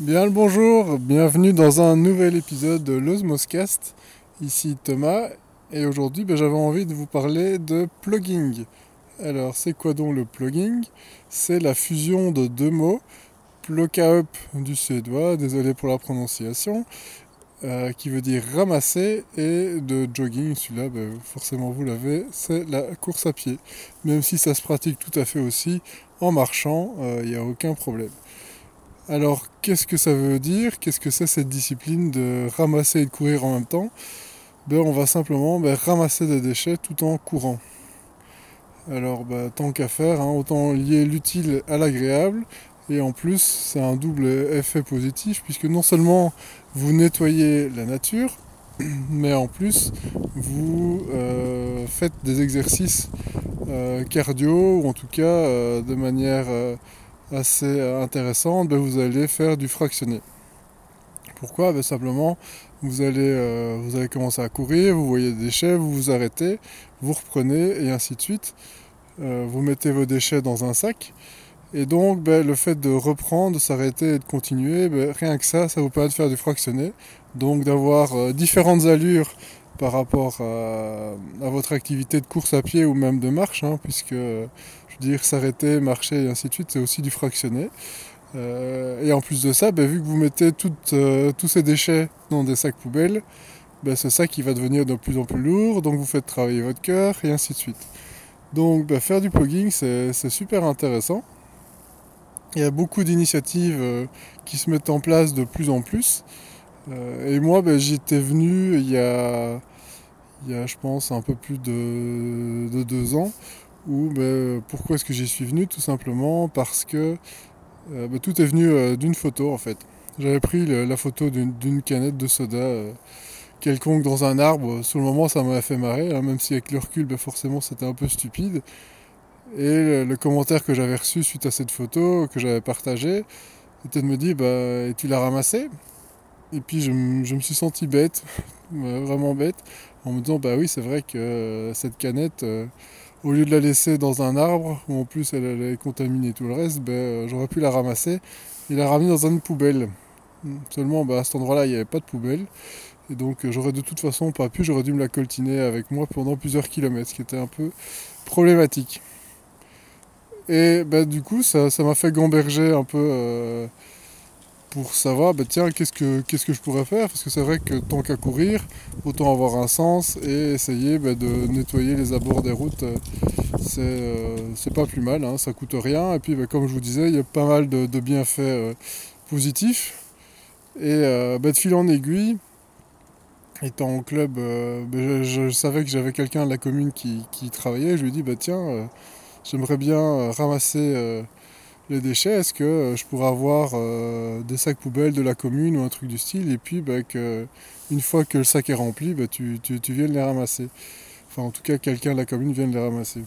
Bien le bonjour, bienvenue dans un nouvel épisode de l'Osmoscast. Ici Thomas et aujourd'hui ben, j'avais envie de vous parler de plugging. Alors c'est quoi donc le plugging? C'est la fusion de deux mots, up du suédois, désolé pour la prononciation, euh, qui veut dire ramasser, et de jogging, celui-là ben, forcément vous l'avez, c'est la course à pied. Même si ça se pratique tout à fait aussi en marchant, il euh, n'y a aucun problème. Alors, qu'est-ce que ça veut dire? Qu'est-ce que c'est cette discipline de ramasser et de courir en même temps? Ben, On va simplement ben, ramasser des déchets tout en courant. Alors, ben, tant qu'à faire, hein, autant lier l'utile à l'agréable. Et en plus, c'est un double effet positif, puisque non seulement vous nettoyez la nature, mais en plus, vous euh, faites des exercices euh, cardio, ou en tout cas euh, de manière assez intéressante, ben, vous allez faire du fractionné. Pourquoi? Ben, Simplement, vous allez, euh, vous allez commencer à courir, vous voyez des déchets, vous vous arrêtez, vous reprenez et ainsi de suite. Euh, vous mettez vos déchets dans un sac. Et donc, ben, le fait de reprendre, de s'arrêter et de continuer, rien que ça, ça vous permet de faire du fractionné. Donc, d'avoir euh, différentes allures par rapport à, votre activité de course à pied ou même de marche, hein, puisque dire, s'arrêter, marcher et ainsi de suite, c'est aussi du fractionné. Euh, et en plus de ça, ben, vu que vous mettez euh, tous ces déchets dans des sacs poubelles, ben, ce sac va devenir de plus en plus lourd, donc vous faites travailler votre cœur et ainsi de suite. Donc ben, faire du plugging, c'est super intéressant. Il y a beaucoup d'initiatives euh, qui se mettent en place de plus en plus. et moi, ben, j'étais venu il y, a, je pense, un peu plus de deux ans ou ben, pourquoi est-ce que j'y suis venu Tout simplement parce que euh, ben, tout est venu euh, d'une photo en fait. J'avais pris la photo d'une canette de soda euh, quelconque dans un arbre. Sur le moment, ça m'a fait marrer, hein, même si avec le recul, ben, forcément, c'était un peu stupide. Et le, commentaire que j'avais reçu suite à cette photo, que j'avais partagé, était de me dire bah, Et tu l'as ramassé Et puis je, je, me suis senti bête, vraiment bête, en me disant Bah oui, c'est vrai que cette canette au lieu de la laisser dans un arbre, où en plus elle allait contaminer tout le reste, ben, euh, j'aurais pu la ramasser et la ramener dans une poubelle. Seulement ben, à cet endroit-là, il n'y avait pas de poubelle. Et donc euh, j'aurais de toute façon pas pu, j'aurais dû me la coltiner avec moi pendant plusieurs kilomètres, ce qui était un peu problématique. Et ben, du coup, ça m'a fait gamberger un peu euh, pour savoir, bah, tiens, qu'est-ce que, qu'est-ce que je pourrais faire? Parce que c'est vrai que tant qu'à courir, autant avoir un sens et essayer bah, de nettoyer les abords des routes. Euh, euh, c'est, pas plus mal, hein, ça coûte rien. Et puis, bah, comme je vous disais, il y a pas mal de, bienfaits euh, positifs. Et de fil en aiguille, étant au club, je, savais que j'avais quelqu'un de la commune qui, travaillait. Je lui ai dit, bah, tiens, j'aimerais bien ramasser les déchets, est-ce que euh, je pourrais avoir euh, des sacs poubelles de la commune ou un truc du style, et puis bah, une fois que le sac est rempli, bah, tu, tu, tu, les ramasser. Enfin, en tout cas, quelqu'un de la commune vient les ramasser.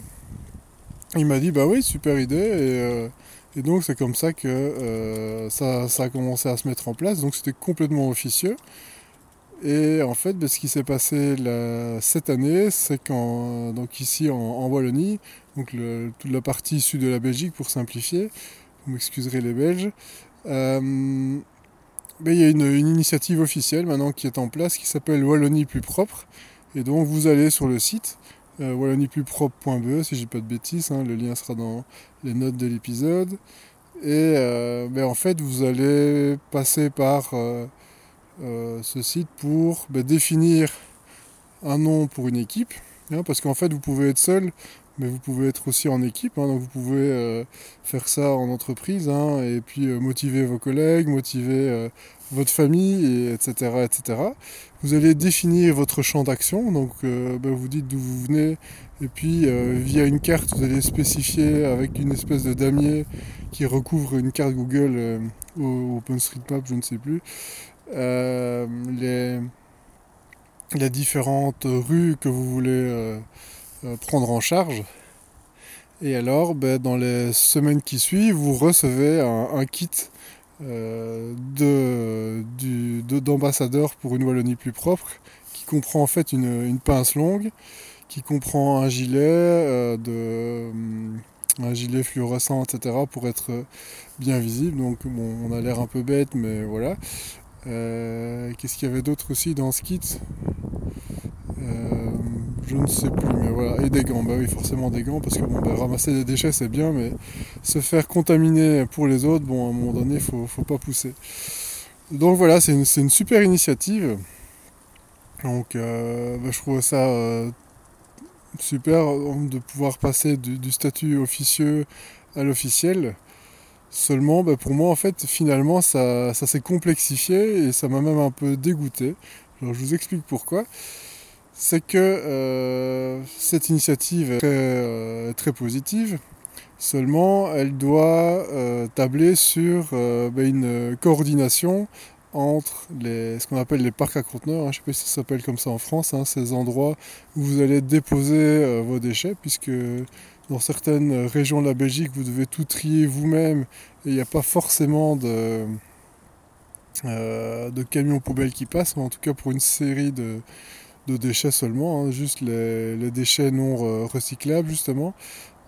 Il m'a dit, bah oui, super idée, et, euh, donc c'est comme ça que ça, ça, a commencé à se mettre en place, donc c'était complètement officieux. Et en fait, bah, ce qui s'est passé cette année, c'est qu'en donc ici en, Wallonie, donc toute la partie sud de la Belgique pour simplifier, vous m'excuserez les Belges, euh, ben, il y a une, initiative officielle maintenant qui est en place qui s'appelle Wallonie plus propre. Et donc vous allez sur le site euh, si je dis pas de bêtises, hein, le lien sera dans les notes de l'épisode. Et euh, ben, en fait vous allez passer par euh, ce site pour ben, définir un nom pour une équipe. Hein, parce qu'en fait, vous pouvez être seul, mais vous pouvez être aussi en équipe. Hein, donc vous pouvez euh, faire ça en entreprise hein, et puis euh, motiver vos collègues, motiver votre famille, etc., etc. Vous allez définir votre champ d'action. Donc ben, vous dites d'où vous venez et puis via une carte, vous allez spécifier avec une espèce de damier qui recouvre une carte Google OpenStreetMap, je ne sais plus. Euh, les, différentes rues que vous voulez euh, euh, prendre en charge. Et alors, ben, dans les semaines qui suivent, vous recevez un, kit d'ambassadeur pour une Wallonie plus propre, qui comprend en fait une, pince longue, qui comprend un gilet de, un gilet fluorescent, etc. pour être bien visible. Donc on a l'air un peu bête, mais voilà. Euh, qu'est-ce qu'il y avait d'autre aussi dans ce kit euh, Je ne sais plus, mais voilà. Et des gants, bah oui, forcément des gants, parce que bon, bah, ramasser des déchets c'est bien, mais se faire contaminer pour les autres, bon, à un moment donné, faut, faut pas pousser. Donc voilà, c'est une, super initiative. Donc euh, bah, je trouve ça super de pouvoir passer du statut officieux à l'officiel. Seulement, bah, pour moi, en fait, finalement, ça, s'est complexifié et ça m'a même un peu dégoûté. Alors, je vous explique pourquoi. C'est que euh, cette initiative est très, euh, positive. Seulement, elle doit euh, tabler sur bah, une coordination entre ce qu'on appelle les parcs à conteneurs, hein. je ne sais pas si ça s'appelle comme ça en France, hein, ces endroits où vous allez déposer vos déchets, puisque dans certaines régions de la Belgique, vous devez tout trier vous-même et il n'y a pas forcément de, euh, de camions poubelles qui passent, mais en tout cas pour une série de, déchets seulement, hein, juste les, déchets non recyclables justement.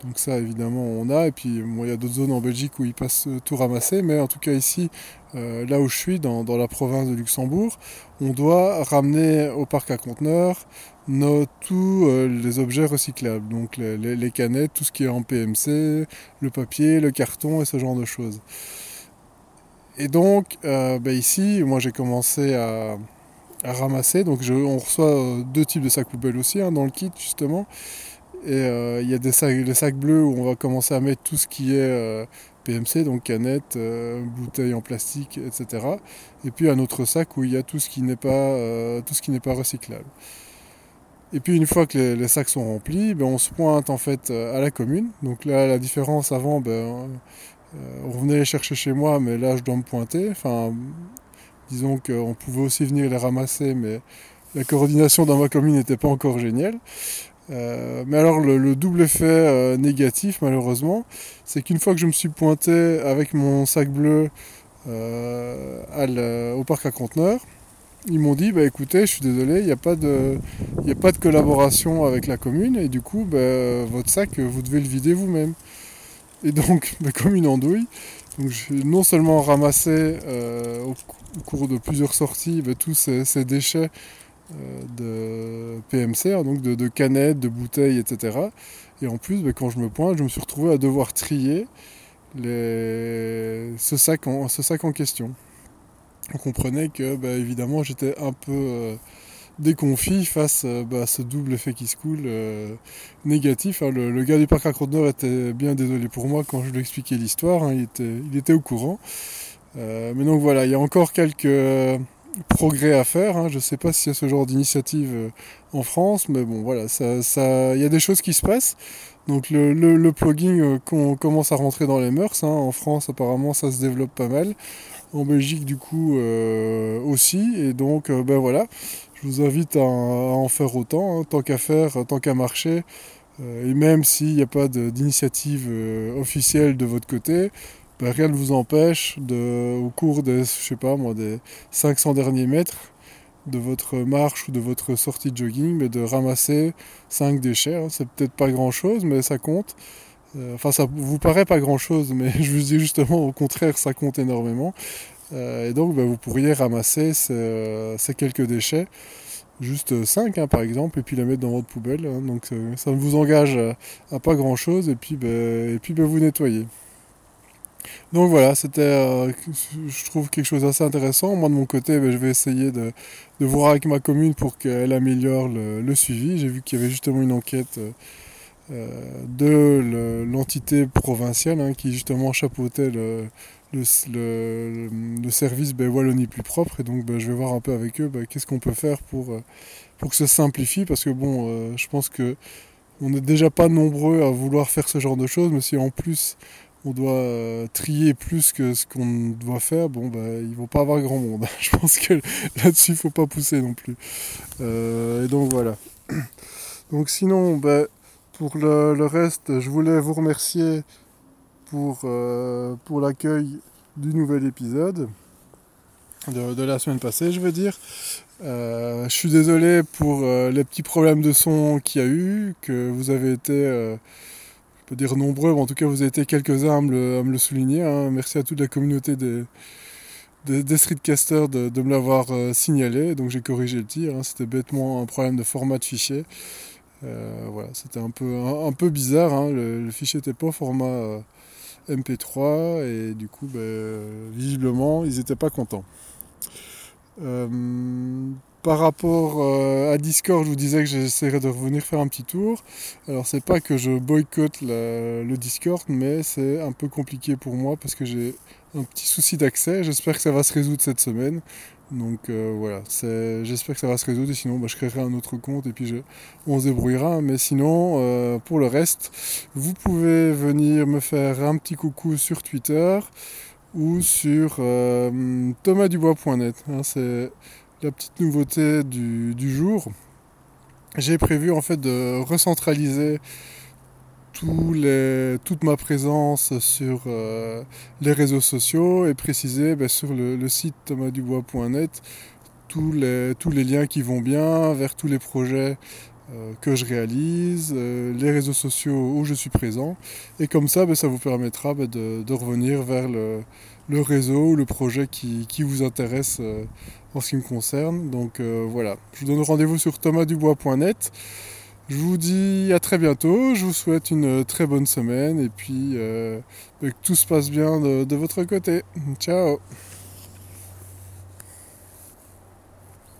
Donc ça évidemment on a, et puis il y a d'autres zones en Belgique où ils passent tout ramasser, mais en tout cas ici, euh, là où je suis, dans, la province de Luxembourg, on doit ramener au parc à conteneurs tous euh, les objets recyclables, donc les, canettes, tout ce qui est en PMC, le papier, le carton et ce genre de choses. Et donc euh, ben ici, moi j'ai commencé à, ramasser, donc on reçoit deux types de sacs poubelles aussi hein, dans le kit justement. Et euh, il y a des sacs, les sacs bleus où on va commencer à mettre tout ce qui est euh, PMC, donc canettes, euh, bouteilles en plastique, etc. Et puis un autre sac où il y a tout ce qui n'est pas, pas recyclable. Et puis une fois que les, sacs sont remplis, ben, on se pointe en fait à la commune. Donc là, la différence avant, ben, on venait les chercher chez moi, mais là je dois me pointer. Enfin, disons qu'on pouvait aussi venir les ramasser, mais la coordination dans ma commune n'était pas encore géniale. Euh, mais alors le, double effet euh, négatif malheureusement, c'est qu'une fois que je me suis pointé avec mon sac bleu euh, au parc à conteneurs, ils m'ont dit bah écoutez, je suis désolé, il n'y a, pas de, collaboration avec la commune et du coup bah, votre sac vous devez le vider vous-même. Et donc comme une andouille, donc j'ai non seulement ramassé au, cours de plusieurs sorties bah, tous ces déchets de PMC, hein, donc de, canettes, de bouteilles, etc. Et en plus, ben, quand je me pointe, je me suis retrouvé à devoir trier ce, sac en, question. On comprenait que, ben, évidemment, j'étais un peu euh, déconfit face euh, ben, à ce double effet qui se coule négatif. Hein. Le, gars du parc à Nord était bien désolé pour moi quand je lui expliquais l'histoire, hein. il, était, il était au courant. mais donc voilà, il y a encore quelques progrès à faire. Hein. Je ne sais pas s'il y a ce genre d'initiative euh, en France, mais bon, voilà, ça, ça, il y a des choses qui se passent. Donc le, le, plugging euh, commence à rentrer dans les mœurs. Hein. En France, apparemment, ça se développe pas mal. En Belgique, du coup, euh, aussi. Et donc, ben voilà, je vous invite à, en faire autant, hein. tant qu'à faire, tant qu'à marcher. et même s'il n'y a pas d'initiative officielle de votre côté, ben, rien ne vous empêche de, au cours des, je sais pas moi, des 500 derniers mètres de votre marche ou de votre sortie de jogging, mais de ramasser 5 déchets. Hein. C'est peut-être pas grand chose, mais ça compte. Euh, enfin, ça vous paraît pas grand chose, mais je vous dis justement au contraire, ça compte énormément. Euh, et donc, ben, vous pourriez ramasser ces, quelques déchets, juste 5 hein, par exemple, et puis les mettre dans votre poubelle. Hein. donc, euh, ça ne vous engage à, pas grand chose, et puis, ben, et puis vous nettoyez. Donc voilà, c'était, euh, je trouve quelque chose d'assez intéressant. Moi de mon côté, ben, je vais essayer de, voir avec ma commune pour qu'elle améliore le, suivi. J'ai vu qu'il y avait justement une enquête euh, euh, de l'entité provinciale hein, qui justement chapeautait le, service ben, Wallonie plus propre. Et donc ben, je vais voir un peu avec eux qu'est-ce qu'on peut faire pour, pour que ça simplifie. Parce que bon, je pense que on n'est déjà pas nombreux à vouloir faire ce genre de choses, mais si en plus on doit euh, trier plus que ce qu'on doit faire, bon bah ils vont pas avoir grand monde. Je pense que là-dessus il faut pas pousser non plus. Euh, et donc voilà. Donc sinon, bah, pour le, reste, je voulais vous remercier pour, euh, pour l'accueil du nouvel épisode de, la semaine passée, je veux dire. je suis désolé pour les petits problèmes de son qu'il y a eu, que vous avez été peut dire nombreux, mais en tout cas vous avez été quelques-uns à, me le souligner. Hein. Merci à toute la communauté des, des, streetcasters de, me l'avoir signalé, donc j'ai corrigé le tir. Hein. C'était bêtement un problème de format de fichier. voilà, c'était un peu, un, peu bizarre. Hein. Le, fichier n'était pas au format MP3 et du coup, ben, visiblement, ils n'étaient pas contents. Euh, par rapport euh, à Discord, je vous disais que j'essaierais de revenir faire un petit tour. Alors c'est pas que je boycotte le Discord, mais c'est un peu compliqué pour moi parce que j'ai un petit souci d'accès. J'espère que ça va se résoudre cette semaine. Donc euh, voilà, j'espère que ça va se résoudre et sinon bah, je créerai un autre compte et puis on se débrouillera. Mais sinon, euh, pour le reste, vous pouvez venir me faire un petit coucou sur Twitter ou sur thomasdubois.net. la petite nouveauté du, jour. J'ai prévu en fait de recentraliser toute ma présence sur euh, les réseaux sociaux et préciser ben, sur le, site thomasdubois.net tous les, liens qui vont bien vers tous les projets que je réalise, euh, les réseaux sociaux où je suis présent. Et comme ça, ben, ça vous permettra ben, de, revenir vers le, réseau ou le projet qui, vous intéresse en ce qui me concerne. Donc voilà, je vous donne rendez-vous sur thomasdubois.net. Je vous dis à très bientôt, je vous souhaite une très bonne semaine et puis euh, que tout se passe bien de votre côté. Ciao